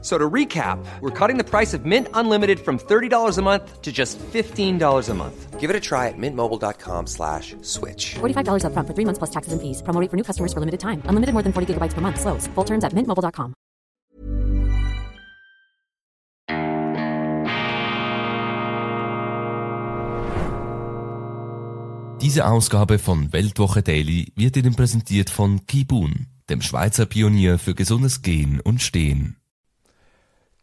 So to recap, we're cutting the price of Mint Unlimited from $30 a month to just $15 a month. Give it a try at mintmobile.com slash switch. $45 upfront for three months plus taxes and fees. Promo rate for new customers for limited time. Unlimited more than 40 gigabytes per month. Slows. Full terms at mintmobile.com. Diese Ausgabe von Weltwoche Daily wird Ihnen präsentiert von Kibun, dem Schweizer Pionier für gesundes Gehen und Stehen.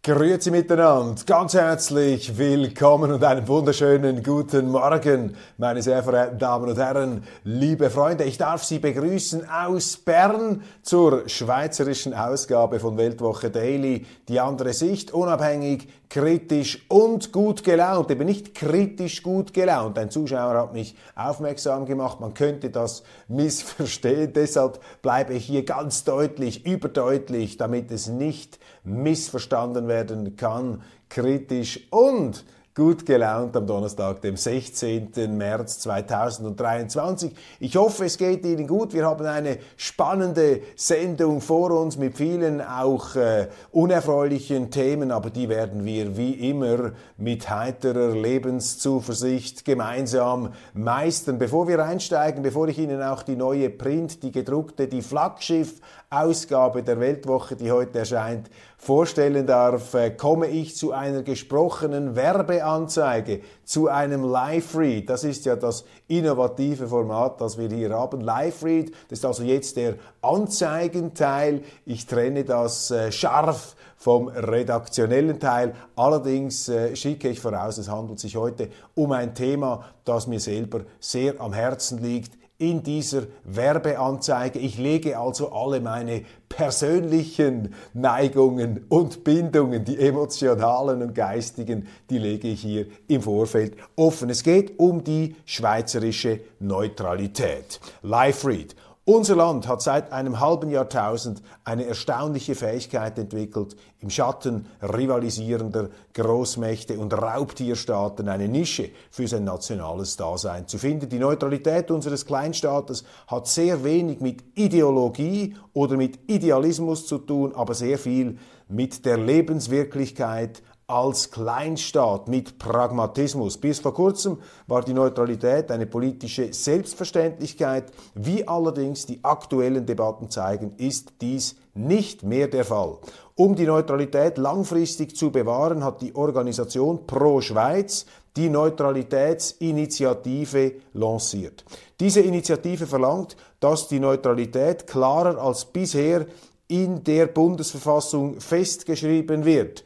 Grüezi miteinander, ganz herzlich willkommen und einen wunderschönen guten Morgen, meine sehr verehrten Damen und Herren, liebe Freunde. Ich darf Sie begrüßen aus Bern zur schweizerischen Ausgabe von Weltwoche Daily. Die andere Sicht, unabhängig, kritisch und gut gelaunt, eben nicht kritisch gut gelaunt. Ein Zuschauer hat mich aufmerksam gemacht, man könnte das missverstehen. Deshalb bleibe ich hier ganz deutlich, überdeutlich, damit es nicht missverstanden werden kann, kritisch und gut gelaunt am Donnerstag, dem 16. März 2023. Ich hoffe, es geht Ihnen gut. Wir haben eine spannende Sendung vor uns mit vielen auch äh, unerfreulichen Themen, aber die werden wir wie immer mit heiterer Lebenszuversicht gemeinsam meistern. Bevor wir einsteigen, bevor ich Ihnen auch die neue Print, die gedruckte, die Flaggschiff Ausgabe der Weltwoche, die heute erscheint, vorstellen darf, äh, komme ich zu einer gesprochenen Werbeanzeige, zu einem Live-Read. Das ist ja das innovative Format, das wir hier haben. Live-Read, das ist also jetzt der Anzeigenteil. Ich trenne das äh, scharf vom redaktionellen Teil. Allerdings äh, schicke ich voraus, es handelt sich heute um ein Thema, das mir selber sehr am Herzen liegt in dieser Werbeanzeige. Ich lege also alle meine persönlichen Neigungen und Bindungen, die emotionalen und geistigen, die lege ich hier im Vorfeld offen. Es geht um die schweizerische Neutralität. Live Read. Unser Land hat seit einem halben Jahrtausend eine erstaunliche Fähigkeit entwickelt, im Schatten rivalisierender Großmächte und Raubtierstaaten eine Nische für sein nationales Dasein zu finden. Die Neutralität unseres Kleinstaates hat sehr wenig mit Ideologie oder mit Idealismus zu tun, aber sehr viel mit der Lebenswirklichkeit als Kleinstaat mit Pragmatismus. Bis vor kurzem war die Neutralität eine politische Selbstverständlichkeit. Wie allerdings die aktuellen Debatten zeigen, ist dies nicht mehr der Fall. Um die Neutralität langfristig zu bewahren, hat die Organisation Pro Schweiz die Neutralitätsinitiative lanciert. Diese Initiative verlangt, dass die Neutralität klarer als bisher in der Bundesverfassung festgeschrieben wird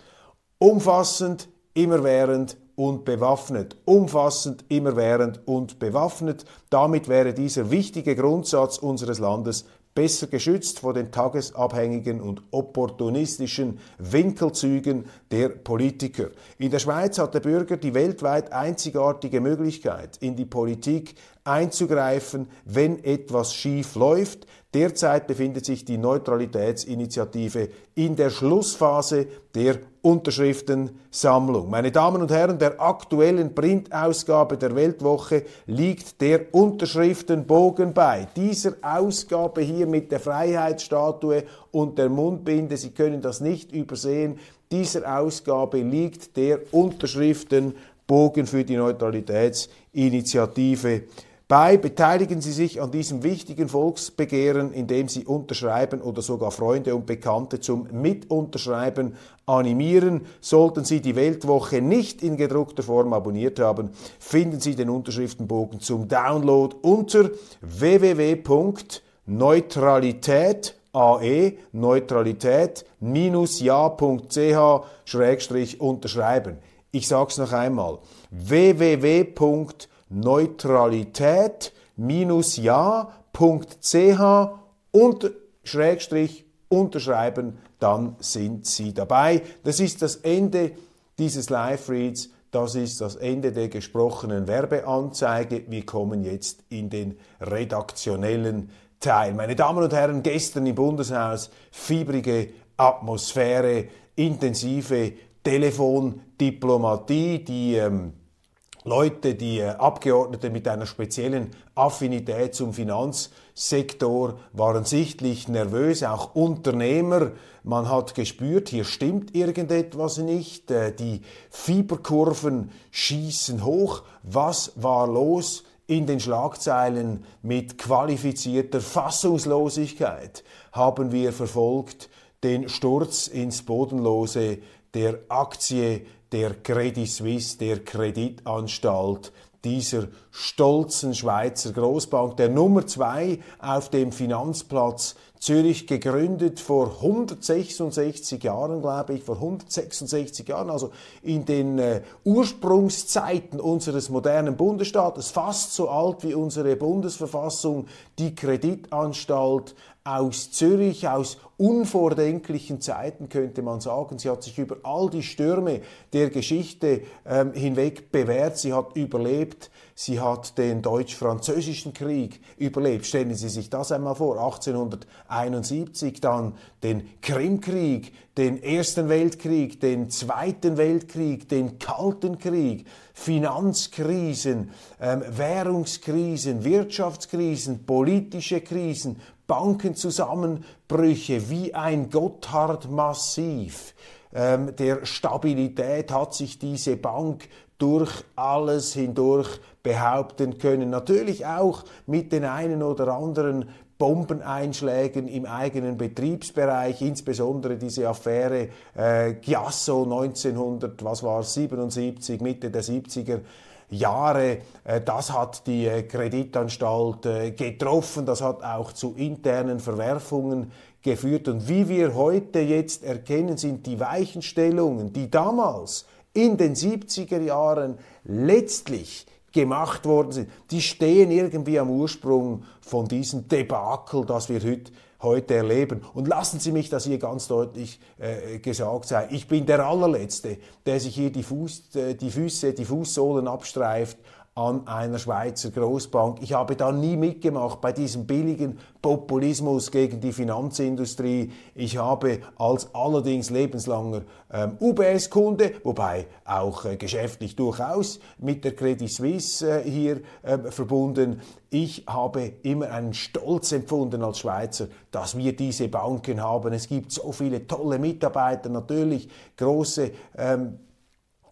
umfassend, immerwährend und bewaffnet. Umfassend, immerwährend und bewaffnet. Damit wäre dieser wichtige Grundsatz unseres Landes besser geschützt vor den tagesabhängigen und opportunistischen Winkelzügen der Politiker. In der Schweiz hat der Bürger die weltweit einzigartige Möglichkeit, in die Politik einzugreifen, wenn etwas schief läuft. Derzeit befindet sich die Neutralitätsinitiative in der Schlussphase der Unterschriftensammlung. Meine Damen und Herren, der aktuellen Printausgabe der Weltwoche liegt der Unterschriftenbogen bei. Dieser Ausgabe hier mit der Freiheitsstatue und der Mundbinde, Sie können das nicht übersehen, dieser Ausgabe liegt der Unterschriftenbogen für die Neutralitätsinitiative bei. Beteiligen Sie sich an diesem wichtigen Volksbegehren, indem Sie unterschreiben oder sogar Freunde und Bekannte zum Mitunterschreiben animieren. Sollten Sie die Weltwoche nicht in gedruckter Form abonniert haben, finden Sie den Unterschriftenbogen zum Download unter www.neutralität ae neutralität ja.ch schrägstrich unterschreiben. Ich sag's noch einmal. www.neutralität neutralität-ja.ch und Schrägstrich unterschreiben, dann sind Sie dabei. Das ist das Ende dieses Live-Reads. Das ist das Ende der gesprochenen Werbeanzeige. Wir kommen jetzt in den redaktionellen Teil. Meine Damen und Herren, gestern im Bundeshaus fiebrige Atmosphäre, intensive Telefondiplomatie, die ähm, Leute, die äh, Abgeordnete mit einer speziellen Affinität zum Finanzsektor waren sichtlich nervös, auch Unternehmer. Man hat gespürt, hier stimmt irgendetwas nicht. Äh, die Fieberkurven schießen hoch. Was war los? In den Schlagzeilen mit qualifizierter Fassungslosigkeit haben wir verfolgt den Sturz ins Bodenlose der Aktie der Credit Suisse, der Kreditanstalt dieser stolzen Schweizer Großbank, der Nummer zwei auf dem Finanzplatz Zürich gegründet vor 166 Jahren, glaube ich, vor 166 Jahren, also in den äh, Ursprungszeiten unseres modernen Bundesstaates, fast so alt wie unsere Bundesverfassung, die Kreditanstalt aus Zürich, aus unvordenklichen Zeiten könnte man sagen. Sie hat sich über all die Stürme der Geschichte ähm, hinweg bewährt. Sie hat überlebt. Sie hat den deutsch-französischen Krieg überlebt. Stellen Sie sich das einmal vor. 1871 dann den Krimkrieg, den Ersten Weltkrieg, den Zweiten Weltkrieg, den Kalten Krieg, Finanzkrisen, ähm, Währungskrisen, Wirtschaftskrisen, politische Krisen, Bankenzusammenbrüche wie ein Gotthard-Massiv ähm, der Stabilität hat sich diese Bank durch alles hindurch behaupten können. Natürlich auch mit den einen oder anderen Bombeneinschlägen im eigenen Betriebsbereich, insbesondere diese Affäre äh, Giasso 1900, was war 77, Mitte der 70er Jahre. Äh, das hat die äh, Kreditanstalt äh, getroffen, das hat auch zu internen Verwerfungen geführt. Und wie wir heute jetzt erkennen, sind die Weichenstellungen, die damals in den 70er Jahren letztlich gemacht worden sind, die stehen irgendwie am Ursprung von diesem Debakel, das wir heute heute erleben. Und lassen Sie mich das hier ganz deutlich äh, gesagt sein. Ich bin der allerletzte, der sich hier die, Fuß, äh, die Füße, die Fußsohlen abstreift an einer Schweizer Großbank. Ich habe da nie mitgemacht bei diesem billigen Populismus gegen die Finanzindustrie. Ich habe als allerdings lebenslanger ähm, UBS-Kunde, wobei auch äh, geschäftlich durchaus mit der Credit Suisse äh, hier äh, verbunden, ich habe immer einen Stolz empfunden als Schweizer, dass wir diese Banken haben. Es gibt so viele tolle Mitarbeiter, natürlich große ähm,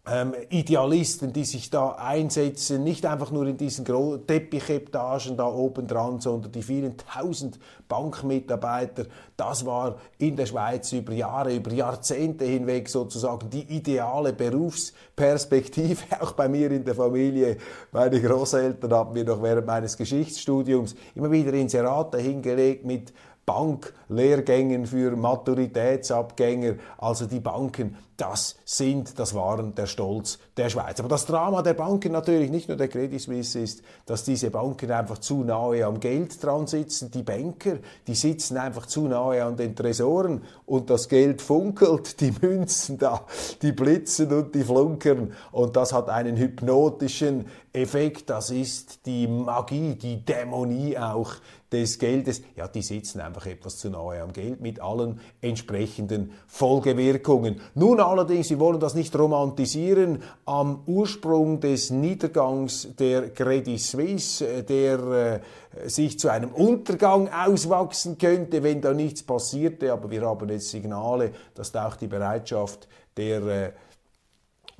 ähm, Idealisten, die sich da einsetzen, nicht einfach nur in diesen Teppichetagen da oben dran, sondern die vielen tausend Bankmitarbeiter. Das war in der Schweiz über Jahre, über Jahrzehnte hinweg sozusagen die ideale Berufsperspektive, auch bei mir in der Familie. Meine Großeltern haben mir noch während meines Geschichtsstudiums immer wieder Inserate hingelegt mit Banklehrgängen für Maturitätsabgänger. Also die Banken, das sind, das waren der Stolz der Schweiz. Aber das Drama der Banken natürlich nicht nur der Credit Suisse ist, dass diese Banken einfach zu nahe am Geld dran sitzen. Die Banker, die sitzen einfach zu nahe an den Tresoren und das Geld funkelt, die Münzen da, die blitzen und die flunkern und das hat einen hypnotischen Effekt. Das ist die Magie, die Dämonie auch des Geldes, ja, die sitzen einfach etwas zu nahe am Geld mit allen entsprechenden Folgewirkungen. Nun allerdings, wir wollen das nicht romantisieren, am Ursprung des Niedergangs der Credit Suisse, äh, der äh, sich zu einem Untergang auswachsen könnte, wenn da nichts passierte, aber wir haben jetzt Signale, dass da auch die Bereitschaft der äh,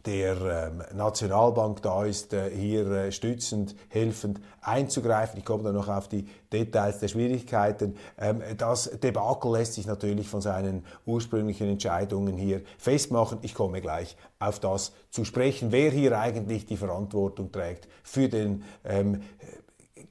der ähm, Nationalbank da ist, äh, hier äh, stützend, helfend einzugreifen. Ich komme dann noch auf die Details der Schwierigkeiten. Ähm, das Debakel lässt sich natürlich von seinen ursprünglichen Entscheidungen hier festmachen. Ich komme gleich auf das zu sprechen, wer hier eigentlich die Verantwortung trägt für den ähm,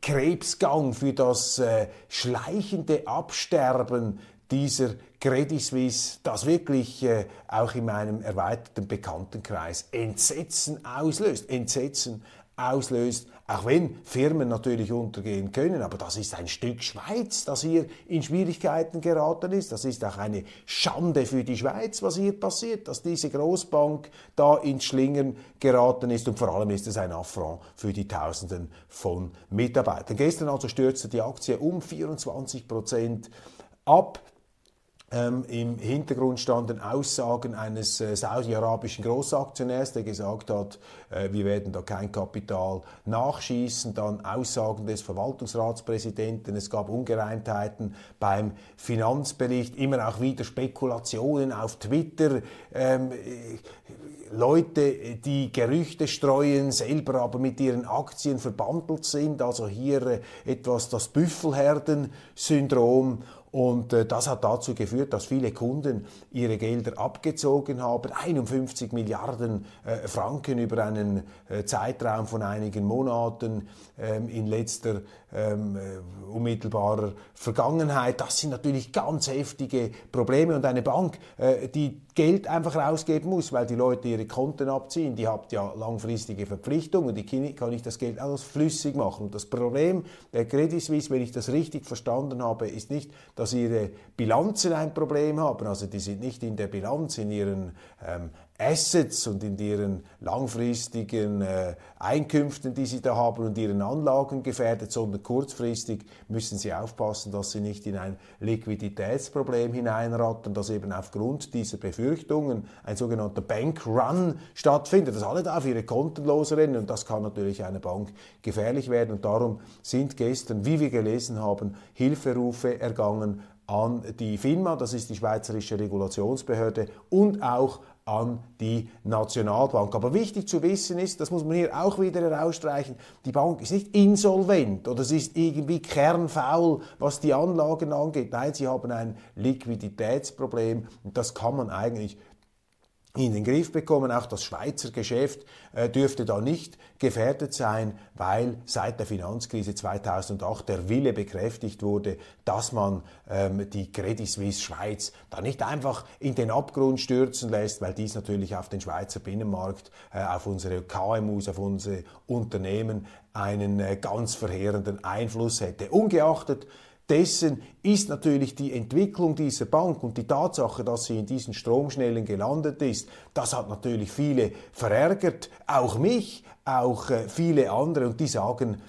Krebsgang, für das äh, schleichende Absterben dieser Credit Suisse, das wirklich äh, auch in meinem erweiterten Bekanntenkreis Entsetzen auslöst. Entsetzen auslöst, auch wenn Firmen natürlich untergehen können, aber das ist ein Stück Schweiz, das hier in Schwierigkeiten geraten ist. Das ist auch eine Schande für die Schweiz, was hier passiert, dass diese Großbank da ins Schlingern geraten ist und vor allem ist es ein Affront für die Tausenden von Mitarbeitern. Gestern also stürzte die Aktie um 24 Prozent ab ähm, Im Hintergrund standen Aussagen eines äh, saudi-arabischen Großaktionärs, der gesagt hat, äh, wir werden da kein Kapital nachschießen. Dann Aussagen des Verwaltungsratspräsidenten. Es gab Ungereimtheiten beim Finanzbericht, immer auch wieder Spekulationen auf Twitter. Ähm, äh, Leute, die Gerüchte streuen, selber aber mit ihren Aktien verbandelt sind. Also hier äh, etwas das Büffelherden-Syndrom. Und äh, das hat dazu geführt, dass viele Kunden ihre Gelder abgezogen haben. 51 Milliarden äh, Franken über einen äh, Zeitraum von einigen Monaten ähm, in letzter ähm, äh, unmittelbarer Vergangenheit. Das sind natürlich ganz heftige Probleme. Und eine Bank, äh, die Geld einfach rausgeben muss, weil die Leute ihre Konten abziehen, die hat ja langfristige Verpflichtungen, die kann nicht das Geld alles flüssig machen. Und das Problem der Credit Suisse, wenn ich das richtig verstanden habe, ist nicht, dass ihre Bilanzen ein Problem haben, also die sind nicht in der Bilanz, in ihren ähm, Assets und in ihren langfristigen äh, Einkünften, die sie da haben und ihren Anlagen gefährdet, sondern kurzfristig müssen sie aufpassen, dass sie nicht in ein Liquiditätsproblem hineinratten, dass eben aufgrund dieser Befürchtungen ein sogenannter Bankrun stattfindet, dass alle da auf ihre Konten losrennen und das kann natürlich einer Bank gefährlich werden. Und darum sind gestern, wie wir gelesen haben, Hilferufe ergangen an die FINMA, das ist die Schweizerische Regulationsbehörde, und auch an die Nationalbank. Aber wichtig zu wissen ist, das muss man hier auch wieder herausstreichen, die Bank ist nicht insolvent oder sie ist irgendwie kernfaul, was die Anlagen angeht. Nein, sie haben ein Liquiditätsproblem und das kann man eigentlich in den Griff bekommen. Auch das Schweizer Geschäft äh, dürfte da nicht gefährdet sein, weil seit der Finanzkrise 2008 der Wille bekräftigt wurde, dass man ähm, die Credit Suisse Schweiz da nicht einfach in den Abgrund stürzen lässt, weil dies natürlich auf den Schweizer Binnenmarkt, äh, auf unsere KMUs, auf unsere Unternehmen einen äh, ganz verheerenden Einfluss hätte. Ungeachtet dessen ist natürlich die Entwicklung dieser Bank und die Tatsache, dass sie in diesen Stromschnellen gelandet ist, das hat natürlich viele verärgert, auch mich, auch äh, viele andere. Und die sagen,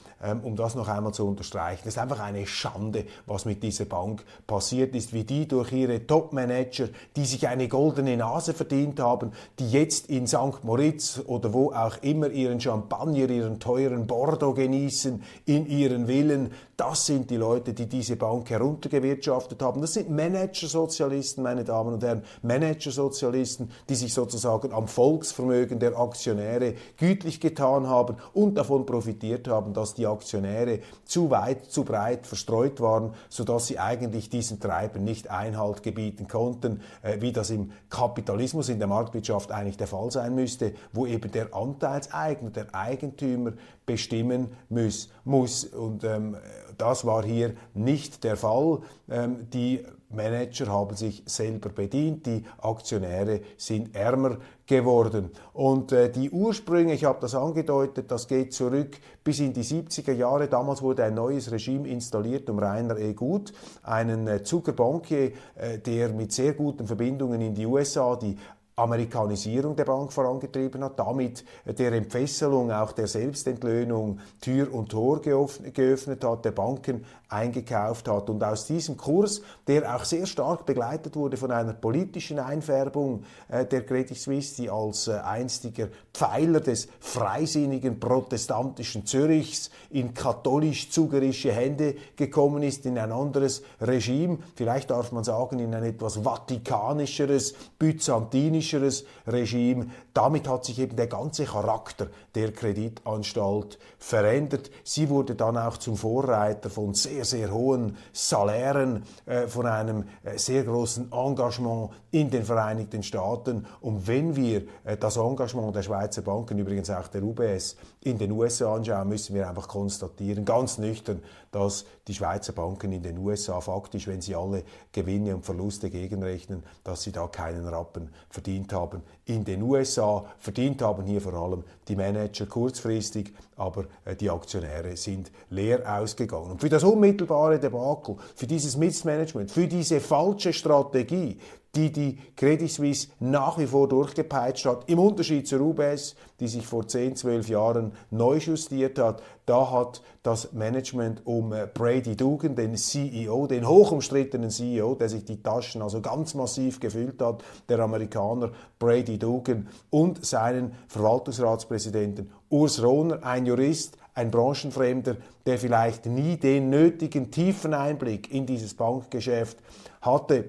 um das noch einmal zu unterstreichen, es ist einfach eine Schande, was mit dieser Bank passiert ist, wie die durch ihre Top-Manager, die sich eine goldene Nase verdient haben, die jetzt in St. Moritz oder wo auch immer ihren Champagner, ihren teuren Bordeaux genießen, in ihren Villen, das sind die Leute, die diese Bank heruntergewirtschaftet haben. Das sind Managersozialisten, meine Damen und Herren, Managersozialisten, die sich sozusagen am Volksvermögen der Aktionäre gütlich getan haben und davon profitiert haben, dass die Aktionäre zu weit, zu breit verstreut waren, sodass sie eigentlich diesen Treibern nicht Einhalt gebieten konnten, äh, wie das im Kapitalismus, in der Marktwirtschaft eigentlich der Fall sein müsste, wo eben der Anteilseigner, der Eigentümer bestimmen muss. muss. Und ähm, das war hier nicht der Fall. Ähm, die Manager haben sich selber bedient, die Aktionäre sind ärmer geworden. Und äh, die Ursprünge, ich habe das angedeutet, das geht zurück bis in die 70er Jahre. Damals wurde ein neues Regime installiert um Rainer E. Gut, einen äh, Zuckerbankier, äh, der mit sehr guten Verbindungen in die USA die Amerikanisierung der Bank vorangetrieben hat, damit der Entfesselung, auch der Selbstentlöhnung Tür und Tor geöffnet hat, der Banken eingekauft hat. Und aus diesem Kurs, der auch sehr stark begleitet wurde von einer politischen Einfärbung äh, der Credit Suisse, die als äh, einstiger Pfeiler des freisinnigen protestantischen Zürichs in katholisch-zugerische Hände gekommen ist, in ein anderes Regime, vielleicht darf man sagen, in ein etwas vatikanischeres, byzantinisches, politischeres Regime. Damit hat sich eben der ganze Charakter der Kreditanstalt verändert. Sie wurde dann auch zum Vorreiter von sehr, sehr hohen Salären, äh, von einem äh, sehr großen Engagement in den Vereinigten Staaten. Und wenn wir äh, das Engagement der Schweizer Banken, übrigens auch der UBS, in den USA anschauen, müssen wir einfach konstatieren, ganz nüchtern, dass die Schweizer Banken in den USA faktisch, wenn sie alle Gewinne und Verluste gegenrechnen, dass sie da keinen Rappen verdient haben. In den USA verdient haben hier vor allem die Manager kurzfristig, aber äh, die Aktionäre sind leer ausgegangen. Und für das unmittelbare Debakel, für dieses Missmanagement, für diese falsche Strategie, die die Credit Suisse nach wie vor durchgepeitscht hat. Im Unterschied zur UBS, die sich vor 10, 12 Jahren neu justiert hat, da hat das Management um äh, Brady Dugan, den CEO, den hochumstrittenen CEO, der sich die Taschen also ganz massiv gefüllt hat, der Amerikaner Brady Dugan und seinen Verwaltungsratspräsidenten Urs Rohner, ein Jurist, ein Branchenfremder, der vielleicht nie den nötigen tiefen Einblick in dieses Bankgeschäft hatte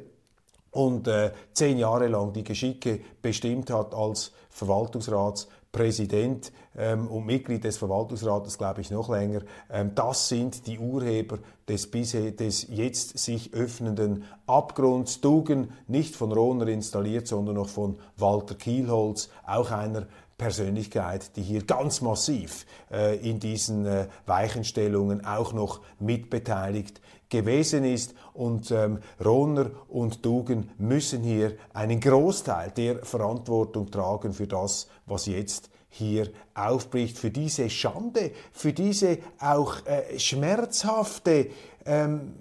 und äh, zehn Jahre lang die Geschicke bestimmt hat als Verwaltungsratspräsident ähm, und Mitglied des Verwaltungsrates, glaube ich, noch länger. Ähm, das sind die Urheber des, bisher, des jetzt sich öffnenden Abgrunds. Dugen, nicht von Rohner installiert, sondern noch von Walter Kielholz, auch einer Persönlichkeit, die hier ganz massiv äh, in diesen äh, Weichenstellungen auch noch mitbeteiligt gewesen ist. Und ähm, Rohner und Dugen müssen hier einen Großteil der Verantwortung tragen für das, was jetzt hier aufbricht, für diese Schande, für diese auch äh, schmerzhafte ähm,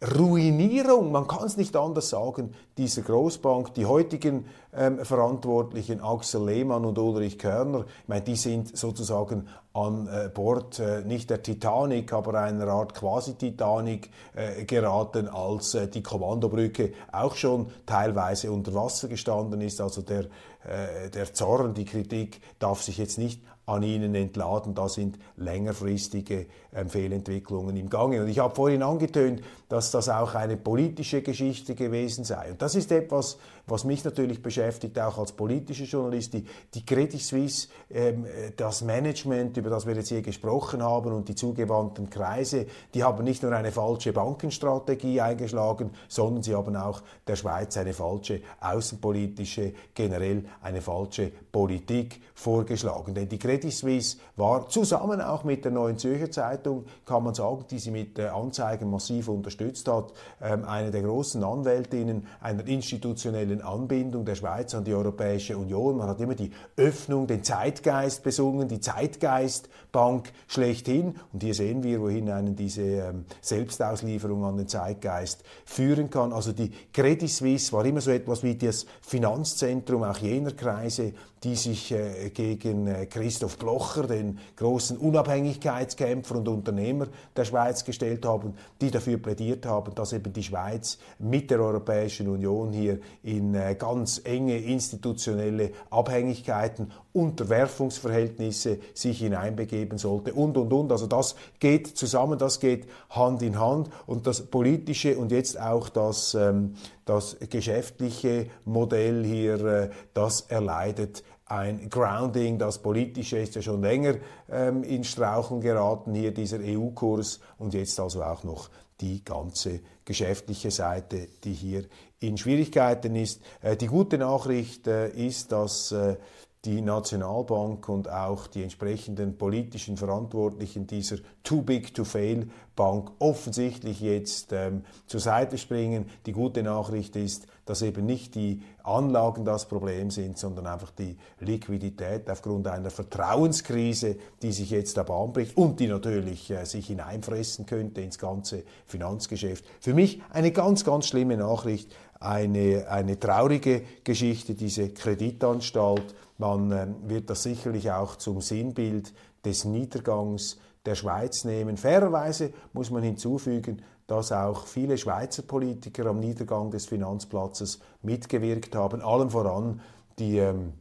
Ruinierung, man kann es nicht anders sagen, dieser Großbank. Die heutigen ähm, Verantwortlichen, Axel Lehmann und Ulrich Körner, ich meine, die sind sozusagen an äh, Bord äh, nicht der Titanic, aber einer Art Quasi-Titanic äh, geraten, als äh, die Kommandobrücke auch schon teilweise unter Wasser gestanden ist. Also der, äh, der Zorn, die Kritik darf sich jetzt nicht an ihnen entladen. Da sind längerfristige ähm, Fehlentwicklungen im Gange. Und ich habe vorhin angetönt, dass das auch eine politische Geschichte gewesen sei. Und das ist etwas, was mich natürlich beschäftigt, auch als politischer Journalist. Die, die Credit Suisse, ähm, das Management, über das wir jetzt hier gesprochen haben und die zugewandten Kreise, die haben nicht nur eine falsche Bankenstrategie eingeschlagen, sondern sie haben auch der Schweiz eine falsche außenpolitische, generell eine falsche Politik vorgeschlagen. Denn die Credit Suisse war zusammen auch mit der Neuen Zürcher Zeitung, kann man sagen, die sie mit Anzeigen massiv unterstützt hat, ähm, eine der großen Anwältinnen einer institutionellen Anbindung der Schweiz an die Europäische Union. Man hat immer die Öffnung, den Zeitgeist besungen, die Zeitgeistbank schlechthin. Und hier sehen wir, wohin einen diese ähm, Selbstauslieferung an den Zeitgeist führen kann. Also die Credit Suisse war immer so etwas wie das Finanzzentrum auch jener Kreise, die sich äh, gegen äh, Christoph Blocher, den großen Unabhängigkeitskämpfer und Unternehmer der Schweiz, gestellt haben, die dafür plädiert haben, dass eben die Schweiz mit der Europäischen Union hier in äh, ganz enge institutionelle Abhängigkeiten, Unterwerfungsverhältnisse sich hineinbegeben sollte und, und, und. Also das geht zusammen, das geht Hand in Hand und das politische und jetzt auch das, ähm, das geschäftliche Modell hier, das erleidet ein Grounding, das politische ist ja schon länger ähm, in Strauchen geraten, hier dieser EU-Kurs und jetzt also auch noch die ganze geschäftliche Seite, die hier in Schwierigkeiten ist. Äh, die gute Nachricht äh, ist, dass äh, die Nationalbank und auch die entsprechenden politischen Verantwortlichen dieser Too Big to Fail Bank offensichtlich jetzt ähm, zur Seite springen. Die gute Nachricht ist, dass eben nicht die Anlagen das Problem sind, sondern einfach die Liquidität aufgrund einer Vertrauenskrise, die sich jetzt der Bahn bricht und die natürlich äh, sich hineinfressen könnte ins ganze Finanzgeschäft. Für mich eine ganz, ganz schlimme Nachricht, eine, eine traurige Geschichte, diese Kreditanstalt man ähm, wird das sicherlich auch zum Sinnbild des Niedergangs der Schweiz nehmen. Fairerweise muss man hinzufügen, dass auch viele Schweizer Politiker am Niedergang des Finanzplatzes mitgewirkt haben, allen voran die ähm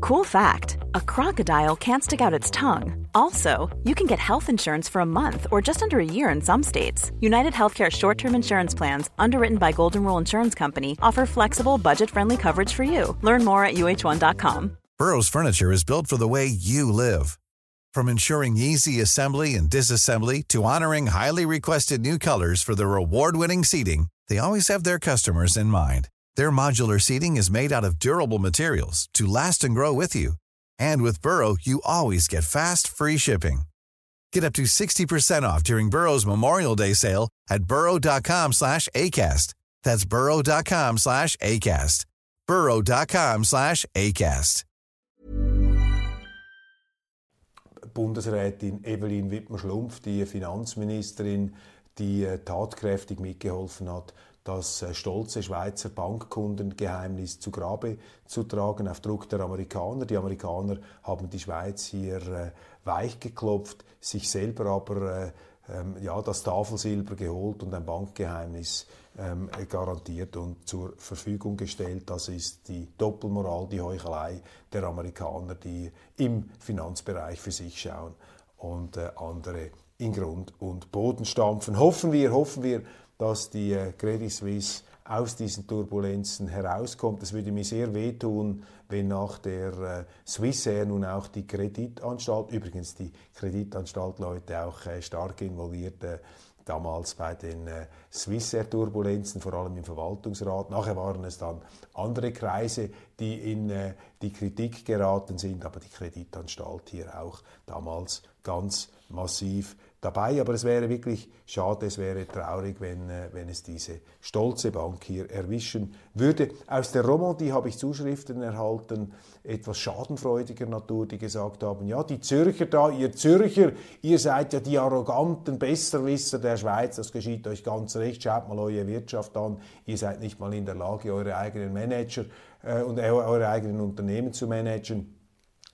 Cool fact a crocodile can't stick out its tongue. Also, you can get health insurance for a month or just under a year in some states. United Healthcare short term insurance plans, underwritten by Golden Rule Insurance Company, offer flexible, budget friendly coverage for you. Learn more at uh1.com. Burrow's Furniture is built for the way you live. From ensuring easy assembly and disassembly to honoring highly requested new colors for their award winning seating, they always have their customers in mind. Their modular seating is made out of durable materials to last and grow with you. And with Burrow, you always get fast, free shipping. Get up to 60% off during Burrow's Memorial Day sale at burrow.com slash ACAST. That's burrow.com slash ACAST. burrow.com slash ACAST. Bundesrätin Evelyn Wittmer-Schlumpf, die Finanzministerin, die äh, tatkräftig mitgeholfen hat, das äh, stolze Schweizer Bankkundengeheimnis zu Grabe zu tragen auf Druck der Amerikaner. Die Amerikaner haben die Schweiz hier äh, weichgeklopft, sich selber aber äh, ähm, ja, das Tafelsilber geholt und ein Bankgeheimnis ähm, garantiert und zur Verfügung gestellt. Das ist die Doppelmoral, die Heuchelei der Amerikaner, die im Finanzbereich für sich schauen und äh, andere in Grund und Boden stampfen. Hoffen wir, hoffen wir, dass die äh, Credit Suisse aus diesen Turbulenzen herauskommt. Es würde mir sehr wehtun, wenn nach der äh, Swissair nun auch die Kreditanstalt, übrigens die Kreditanstalt Leute auch äh, stark involviert, damals bei den Swissair-Turbulenzen, vor allem im Verwaltungsrat. Nachher waren es dann andere Kreise, die in die Kritik geraten sind, aber die Kreditanstalt hier auch damals ganz massiv dabei. Aber es wäre wirklich schade, es wäre traurig, wenn, äh, wenn es diese stolze Bank hier erwischen würde. Aus der Romandie habe ich Zuschriften erhalten, etwas schadenfreudiger Natur, die gesagt haben, ja, die Zürcher da, ihr Zürcher, ihr seid ja die arroganten Besserwisser der Schweiz, das geschieht euch ganz recht, schaut mal eure Wirtschaft an, ihr seid nicht mal in der Lage, eure eigenen Manager äh, und eure eigenen Unternehmen zu managen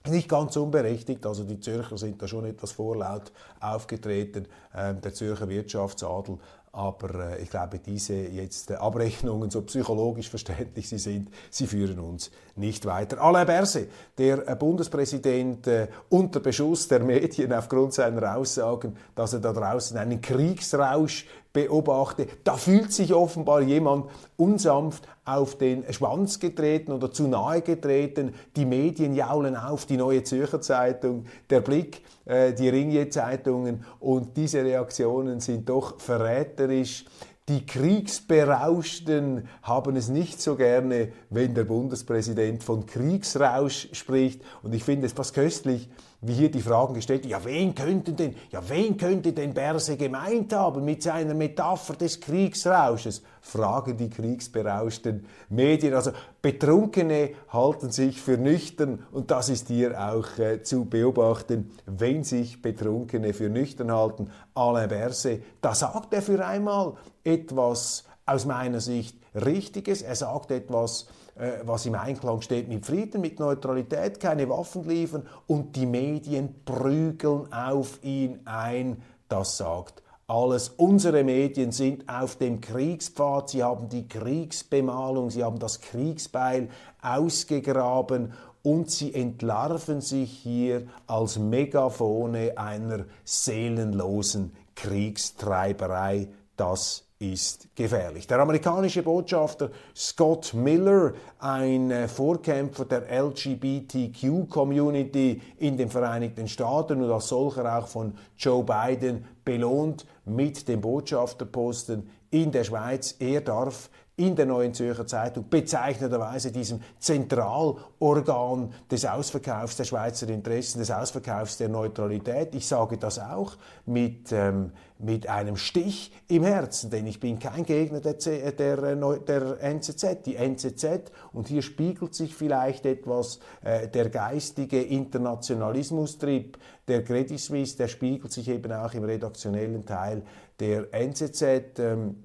nicht ganz unberechtigt, also die Zürcher sind da schon etwas vorlaut aufgetreten, ähm, der Zürcher Wirtschaftsadel, aber äh, ich glaube, diese jetzt äh, Abrechnungen, so psychologisch verständlich sie sind, sie führen uns nicht weiter. Alain Berset, der äh, Bundespräsident unter Beschuss der Medien aufgrund seiner Aussagen, dass er da draußen einen Kriegsrausch beobachte, da fühlt sich offenbar jemand unsanft auf den Schwanz getreten oder zu nahe getreten. Die Medien jaulen auf, die Neue Zürcher Zeitung, der Blick, äh, die Ringier-Zeitungen und diese Reaktionen sind doch verräterisch. Die Kriegsberauschten haben es nicht so gerne, wenn der Bundespräsident von Kriegsrausch spricht. Und ich finde es fast köstlich, wie hier die Fragen gestellt, ja wen könnte denn, ja wen könnte denn Berse gemeint haben mit seiner Metapher des Kriegsrausches? Fragen die kriegsberauschten Medien. Also Betrunkene halten sich für nüchtern und das ist hier auch äh, zu beobachten, wenn sich Betrunkene für nüchtern halten. Alain Berse, da sagt er für einmal etwas aus meiner Sicht Richtiges. Er sagt etwas, äh, was im Einklang steht mit Frieden, mit Neutralität, keine Waffen liefern und die Medien prügeln auf ihn ein. Das sagt alles. Unsere Medien sind auf dem Kriegspfad, sie haben die Kriegsbemalung, sie haben das Kriegsbeil ausgegraben und sie entlarven sich hier als Megaphone einer seelenlosen Kriegstreiberei. Das ist gefährlich. Der amerikanische Botschafter Scott Miller, ein äh, Vorkämpfer der LGBTQ-Community in den Vereinigten Staaten und als solcher auch von Joe Biden belohnt mit dem Botschafterposten in der Schweiz. Er darf in der Neuen Zürcher Zeitung bezeichnenderweise diesem Zentralorgan des Ausverkaufs der Schweizer Interessen, des Ausverkaufs der Neutralität. Ich sage das auch mit, ähm, mit einem Stich im Herzen, denn ich bin kein Gegner der, C der, äh, der NZZ. Die NZZ, und hier spiegelt sich vielleicht etwas äh, der geistige Internationalismustrip der Credit Suisse, der spiegelt sich eben auch im redaktionellen Teil der NZZ. Ähm,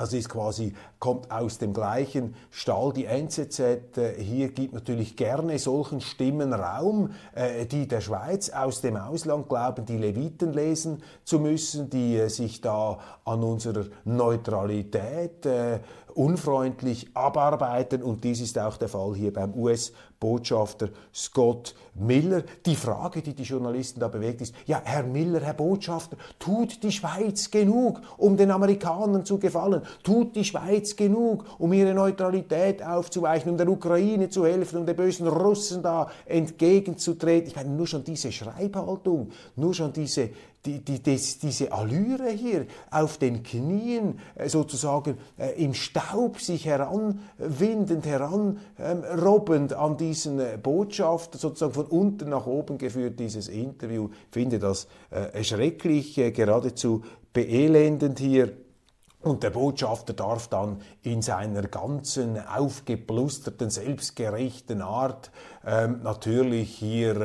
also ist quasi, kommt aus dem gleichen Stall. Die NZZ äh, hier gibt natürlich gerne solchen Stimmen Raum, äh, die der Schweiz aus dem Ausland glauben, die Leviten lesen zu müssen, die äh, sich da an unserer Neutralität unfreundlich abarbeiten. Und dies ist auch der Fall hier beim US-Botschafter Scott Miller. Die Frage, die die Journalisten da bewegt, ist, ja, Herr Miller, Herr Botschafter, tut die Schweiz genug, um den Amerikanern zu gefallen? Tut die Schweiz genug, um ihre Neutralität aufzuweichen, um der Ukraine zu helfen, um den bösen Russen da entgegenzutreten? Ich meine, nur schon diese Schreibhaltung, nur schon diese, die, die, das, diese Allüre hier auf den Knien äh, sozusagen äh, im Staub sich heranwindend, heranrobbend an diesen äh, Botschafter, sozusagen von unten nach oben geführt, dieses Interview. Finde das äh, schrecklich, äh, geradezu beelendend hier. Und der Botschafter darf dann in seiner ganzen aufgeblusterten, selbstgerechten Art ähm, natürlich hier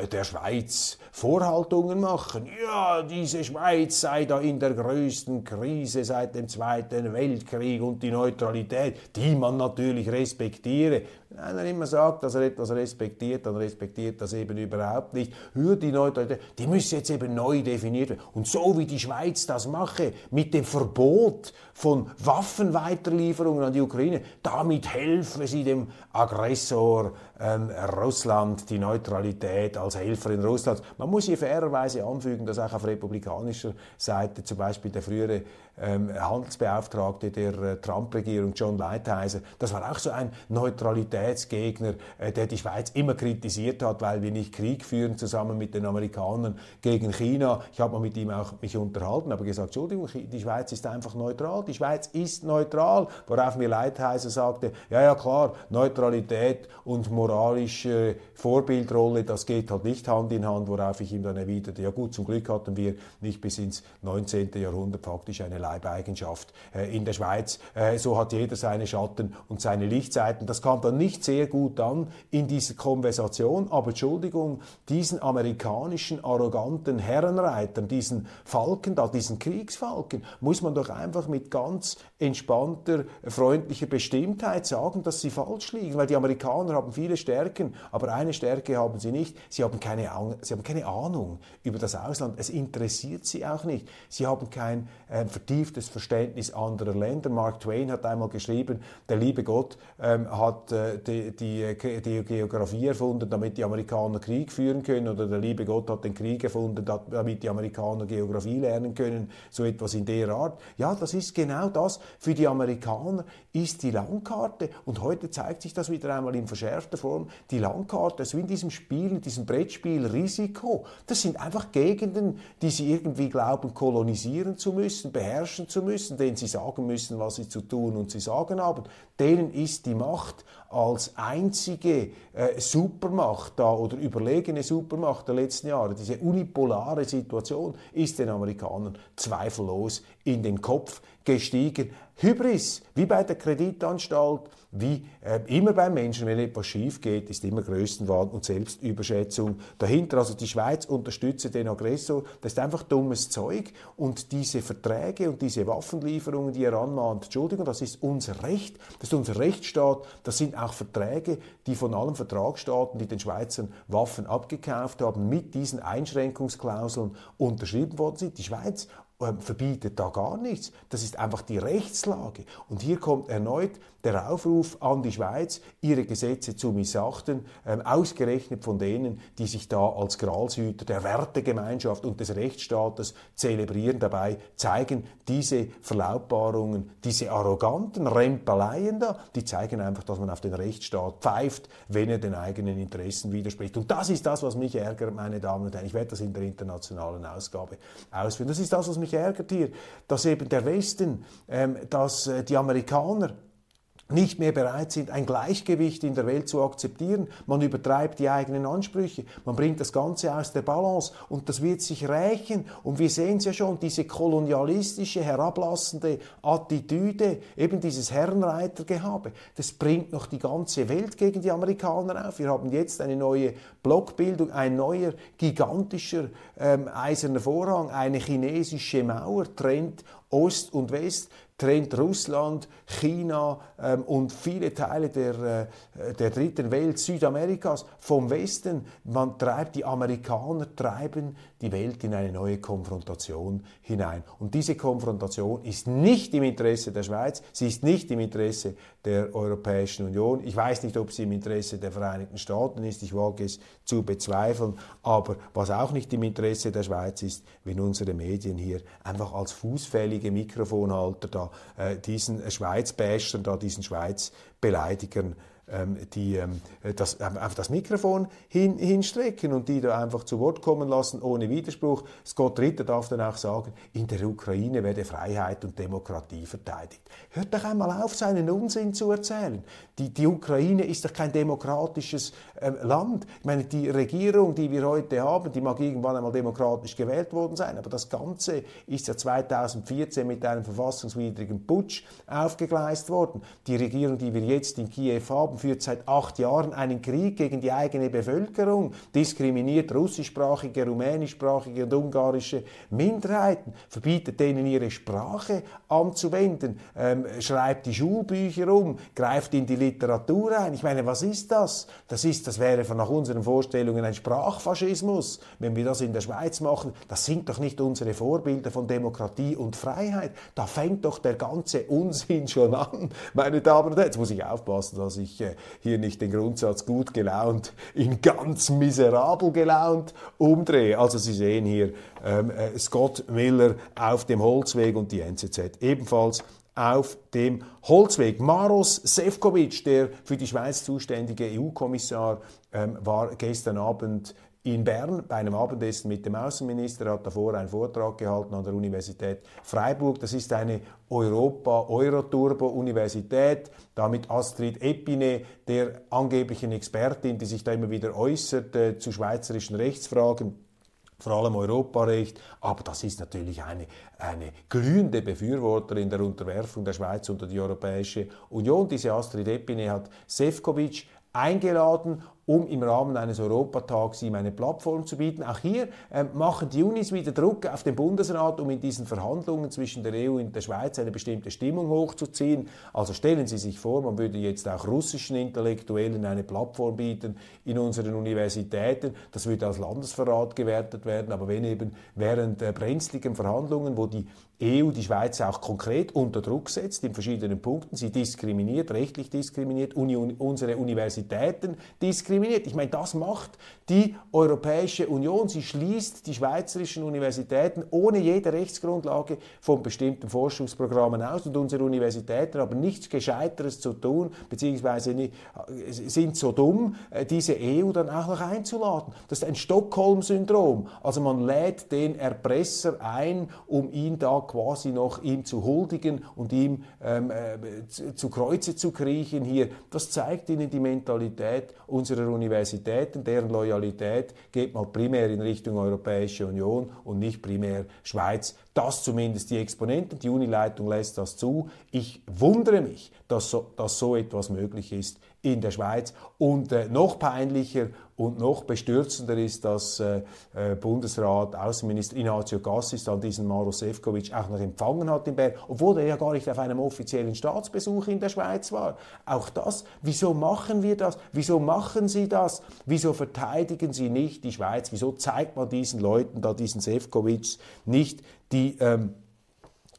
äh, der Schweiz Vorhaltungen machen. Ja, diese Schweiz sei da in der größten Krise seit dem Zweiten Weltkrieg und die Neutralität, die man natürlich respektiere. Wenn er immer sagt, dass er etwas respektiert, dann respektiert das eben überhaupt nicht. Hör die Neutralität, die müsse jetzt eben neu definiert werden. Und so wie die Schweiz das mache, mit dem Verbot von Waffenweiterlieferungen an die Ukraine, damit helfe sie dem Aggressor ähm, Russland, die Neutralität als Helferin Russlands. Man muss hier fairerweise anfügen, dass auch auf republikanischer Seite zum Beispiel der frühere ähm, Handelsbeauftragte der äh, Trump-Regierung, John Lighthizer, das war auch so ein Neutralitätsgegner, äh, der die Schweiz immer kritisiert hat, weil wir nicht Krieg führen zusammen mit den Amerikanern gegen China. Ich habe mal mit ihm auch mich unterhalten, aber gesagt, Entschuldigung, die Schweiz ist einfach neutral. Die Schweiz ist neutral, worauf mir Lighthizer sagte, ja, ja klar, Neutralität und moralische Vorbildrolle, das geht halt nicht Hand in Hand, worauf ich ihm dann erwiderte, ja gut, zum Glück hatten wir nicht bis ins 19. Jahrhundert faktisch eine Leibeigenschaft äh, in der Schweiz. Äh, so hat jeder seine Schatten und seine Lichtseiten. Das kam dann nicht sehr gut an in dieser Konversation, aber Entschuldigung, diesen amerikanischen arroganten Herrenreitern, diesen Falken da, diesen Kriegsfalken, muss man doch einfach mit ganz entspannter, freundlicher Bestimmtheit sagen, dass sie falsch liegen, weil die Amerikaner haben viele Stärken, aber eine Stärke haben sie nicht, sie haben keine, sie haben keine Ahnung über das Ausland, es interessiert sie auch nicht, sie haben kein äh, vertieftes Verständnis anderer Länder. Mark Twain hat einmal geschrieben, der liebe Gott ähm, hat äh, die, die, die, Geografie erfunden, damit die Amerikaner Krieg führen können, oder der liebe Gott hat den Krieg erfunden, damit die Amerikaner Geografie lernen können, so etwas in der Art. Ja, das ist genau das. Für die Amerikaner ist die Landkarte, und heute zeigt sich das wieder einmal in verschärfter Form, die Landkarte, so in diesem Spiel, in diesem Brettspiel Risiko, das sind einfach Gegenden, die sie irgendwie glauben, kolonisieren zu müssen, beherrschen zu müssen, denen sie sagen müssen, was sie zu tun und sie sagen haben. Denen ist die Macht als einzige äh, Supermacht da oder überlegene Supermacht der letzten Jahre, diese unipolare Situation, ist den Amerikanern zweifellos in den Kopf gestiegen. Hybris, wie bei der Kreditanstalt, wie äh, immer beim Menschen, wenn etwas schief geht, ist immer Größenwahn und Selbstüberschätzung dahinter. Also die Schweiz unterstützt den Aggressor, das ist einfach dummes Zeug und diese Verträge und diese Waffenlieferungen, die er anmahnt, Entschuldigung, das ist unser Recht, das ist unser Rechtsstaat, das sind auch Verträge, die von allen Vertragsstaaten, die den Schweizern Waffen abgekauft haben, mit diesen Einschränkungsklauseln unterschrieben worden sind. Die Schweiz verbietet da gar nichts. Das ist einfach die Rechtslage. Und hier kommt erneut der Aufruf an die Schweiz, ihre Gesetze zu missachten, ähm, ausgerechnet von denen, die sich da als Gralshüter der Wertegemeinschaft und des Rechtsstaates zelebrieren. Dabei zeigen diese Verlautbarungen, diese arroganten Rempeleien da, die zeigen einfach, dass man auf den Rechtsstaat pfeift, wenn er den eigenen Interessen widerspricht. Und das ist das, was mich ärgert, meine Damen und Herren. Ich werde das in der internationalen Ausgabe ausführen. Das ist das, was mich ärgert hier, dass eben der Westen, ähm, dass äh, die Amerikaner, nicht mehr bereit sind, ein Gleichgewicht in der Welt zu akzeptieren. Man übertreibt die eigenen Ansprüche, man bringt das Ganze aus der Balance und das wird sich rächen. Und wir sehen es ja schon, diese kolonialistische, herablassende Attitüde, eben dieses Herrenreitergehabe, das bringt noch die ganze Welt gegen die Amerikaner auf. Wir haben jetzt eine neue Blockbildung, ein neuer gigantischer ähm, eiserner Vorhang, eine chinesische Mauer trennt Ost und West trennt Russland, China ähm, und viele Teile der, äh, der dritten Welt, Südamerikas vom Westen. Man treibt, die Amerikaner treiben die Welt in eine neue Konfrontation hinein. Und diese Konfrontation ist nicht im Interesse der Schweiz, sie ist nicht im Interesse der Europäischen Union. Ich weiß nicht, ob sie im Interesse der Vereinigten Staaten ist, ich wage es zu bezweifeln. Aber was auch nicht im Interesse der Schweiz ist, wenn unsere Medien hier einfach als fußfällige Mikrofonhalter da äh, diesen Schweizbäschern, da diesen Schweizbeleidigern die ähm, das, einfach das Mikrofon hin, hinstrecken und die da einfach zu Wort kommen lassen ohne Widerspruch. Scott Ritter darf dann auch sagen, in der Ukraine werde Freiheit und Demokratie verteidigt. Hört doch einmal auf, seinen Unsinn zu erzählen. Die, die Ukraine ist doch kein demokratisches äh, Land. Ich meine, die Regierung, die wir heute haben, die mag irgendwann einmal demokratisch gewählt worden sein, aber das Ganze ist ja 2014 mit einem verfassungswidrigen Putsch aufgegleist worden. Die Regierung, die wir jetzt in Kiew haben, führt seit acht Jahren einen Krieg gegen die eigene Bevölkerung, diskriminiert russischsprachige, rumänischsprachige und ungarische Minderheiten, verbietet denen ihre Sprache anzuwenden, ähm, schreibt die Schulbücher um, greift in die Literatur ein. Ich meine, was ist das? Das ist, das wäre nach unseren Vorstellungen ein Sprachfaschismus. Wenn wir das in der Schweiz machen, das sind doch nicht unsere Vorbilder von Demokratie und Freiheit. Da fängt doch der ganze Unsinn schon an, meine Damen und Herren. Jetzt muss ich aufpassen, dass ich äh, hier nicht den Grundsatz gut gelaunt in ganz miserabel gelaunt umdrehe. Also Sie sehen hier ähm, äh, Scott Miller auf dem Holzweg und die NZZ ebenfalls auf dem Holzweg. Maros Sefcovic, der für die Schweiz zuständige EU-Kommissar, ähm, war gestern Abend in Bern bei einem Abendessen mit dem Außenminister, hat davor einen Vortrag gehalten an der Universität Freiburg. Das ist eine Europa-Euroturbo-Universität, da mit Astrid Epine, der angeblichen Expertin, die sich da immer wieder äußert äh, zu schweizerischen Rechtsfragen vor allem Europarecht, aber das ist natürlich eine, eine glühende Befürworterin der Unterwerfung der Schweiz unter die Europäische Union. Diese Astrid Epine hat Sefcovic eingeladen um im Rahmen eines Europatags ihm eine Plattform zu bieten. Auch hier äh, machen die Unis wieder Druck auf den Bundesrat, um in diesen Verhandlungen zwischen der EU und der Schweiz eine bestimmte Stimmung hochzuziehen. Also stellen Sie sich vor, man würde jetzt auch russischen Intellektuellen eine Plattform bieten in unseren Universitäten. Das würde als Landesverrat gewertet werden. Aber wenn eben während äh, brenzligen Verhandlungen, wo die EU die Schweiz auch konkret unter Druck setzt in verschiedenen Punkten, sie diskriminiert, rechtlich diskriminiert, Uni unsere Universitäten diskriminiert, diskriminiert. Ich meine, das macht die Europäische Union. Sie schließt die schweizerischen Universitäten ohne jede Rechtsgrundlage von bestimmten Forschungsprogrammen aus und unsere Universitäten haben nichts Gescheiteres zu tun, beziehungsweise sind so dumm, äh, diese EU dann auch noch einzuladen. Das ist ein Stockholm-Syndrom. Also man lädt den Erpresser ein, um ihn da quasi noch ihm zu huldigen und ihm ähm, äh, zu, zu Kreuze zu kriechen hier. Das zeigt Ihnen die Mentalität unserer unserer Universitäten, deren Loyalität geht mal primär in Richtung Europäische Union und nicht primär Schweiz. Das zumindest die Exponenten, die Unileitung lässt das zu. Ich wundere mich, dass so, dass so etwas möglich ist in der Schweiz. Und äh, noch peinlicher und noch bestürzender ist, dass äh, äh, Bundesrat Außenminister Ignazio Gassis dann diesen Maro Sefcovic auch noch empfangen hat in Bern, obwohl er ja gar nicht auf einem offiziellen Staatsbesuch in der Schweiz war. Auch das, wieso machen wir das? Wieso machen Sie das? Wieso verteidigen Sie nicht die Schweiz? Wieso zeigt man diesen Leuten da, diesen Sefcovics, nicht die ähm,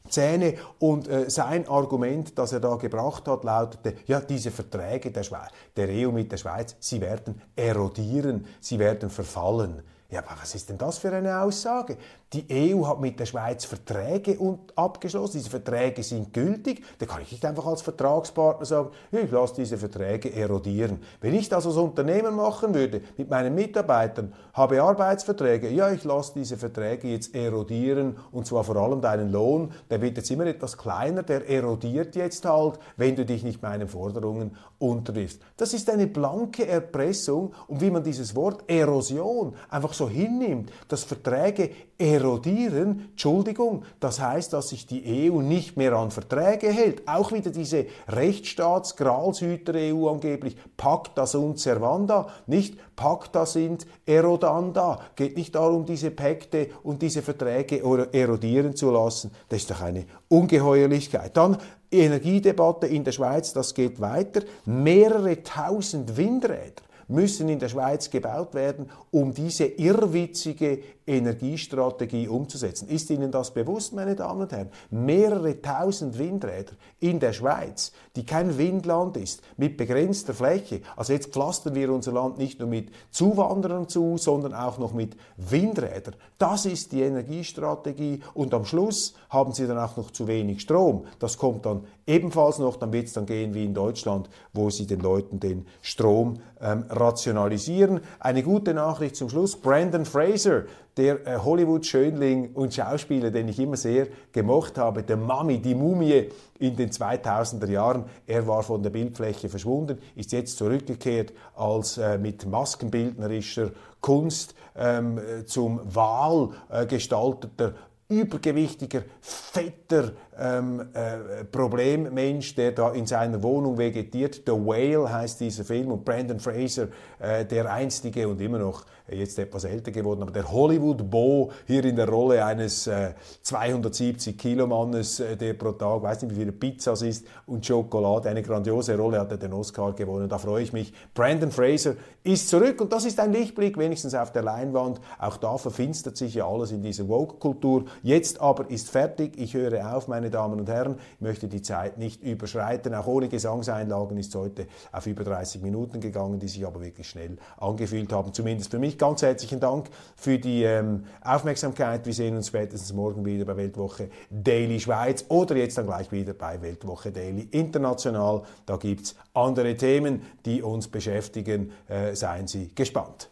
Zähne. Und äh, sein Argument, das er da gebracht hat, lautete, ja, diese Verträge der, Schweiz, der EU mit der Schweiz, sie werden erodieren, sie werden verfallen. Ja, aber was ist denn das für eine Aussage? Die EU hat mit der Schweiz Verträge abgeschlossen. Diese Verträge sind gültig. Da kann ich nicht einfach als Vertragspartner sagen, ich lasse diese Verträge erodieren. Wenn ich das als Unternehmen machen würde, mit meinen Mitarbeitern, habe Arbeitsverträge, ja, ich lasse diese Verträge jetzt erodieren und zwar vor allem deinen Lohn, der wird jetzt immer etwas kleiner, der erodiert jetzt halt, wenn du dich nicht meinen Forderungen unterwirfst. Das ist eine blanke Erpressung und wie man dieses Wort Erosion einfach so hinnimmt, dass Verträge erodieren, Entschuldigung, das heißt, dass sich die EU nicht mehr an Verträge hält. Auch wieder diese Rechtsstaats-Gralshüter-EU angeblich, Pacta sunt servanda, nicht Pacta sind erodanda. Geht nicht darum, diese Pakte und diese Verträge erodieren zu lassen. Das ist doch eine Ungeheuerlichkeit. Dann Energiedebatte in der Schweiz, das geht weiter. Mehrere tausend Windräder müssen in der Schweiz gebaut werden, um diese irrwitzige Energiestrategie umzusetzen. Ist Ihnen das bewusst, meine Damen und Herren? Mehrere tausend Windräder in der Schweiz, die kein Windland ist, mit begrenzter Fläche. Also jetzt pflastern wir unser Land nicht nur mit Zuwanderern zu, sondern auch noch mit Windrädern. Das ist die Energiestrategie und am Schluss haben Sie dann auch noch zu wenig Strom. Das kommt dann ebenfalls noch, dann wird es dann gehen wie in Deutschland, wo Sie den Leuten den Strom ähm, rationalisieren. Eine gute Nachricht zum Schluss. Brandon Fraser, der äh, Hollywood-Schönling und Schauspieler, den ich immer sehr gemocht habe, der Mami, die Mumie in den 2000er Jahren. Er war von der Bildfläche verschwunden, ist jetzt zurückgekehrt als äh, mit maskenbildnerischer Kunst ähm, zum Wahl äh, gestalteter übergewichtiger, fetter ähm, äh, Problemmensch, der da in seiner Wohnung vegetiert. The Whale heißt dieser Film und Brandon Fraser, äh, der einstige und immer noch jetzt etwas älter geworden, aber der Hollywood Bo hier in der Rolle eines äh, 270 Kilo Mannes, äh, der pro Tag, weiß nicht wie viele Pizzas isst und Schokolade, eine grandiose Rolle hat er den Oscar gewonnen. Da freue ich mich. Brandon Fraser ist zurück und das ist ein Lichtblick, wenigstens auf der Leinwand. Auch da verfinstert sich ja alles in dieser Woke-Kultur. Jetzt aber ist fertig. Ich höre auf, meine Damen und Herren. Ich möchte die Zeit nicht überschreiten. Auch ohne Gesangseinlagen ist es heute auf über 30 Minuten gegangen, die sich aber wirklich schnell angefühlt haben. Zumindest für mich ganz herzlichen Dank für die ähm, Aufmerksamkeit. Wir sehen uns spätestens morgen wieder bei Weltwoche Daily Schweiz oder jetzt dann gleich wieder bei Weltwoche Daily International. Da gibt es andere Themen, die uns beschäftigen. Äh, seien Sie gespannt.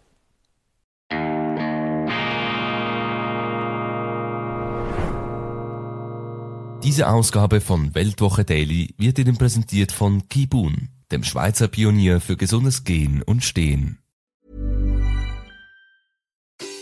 Diese Ausgabe von Weltwoche Daily wird Ihnen präsentiert von Kibun, dem Schweizer Pionier für gesundes Gehen und Stehen.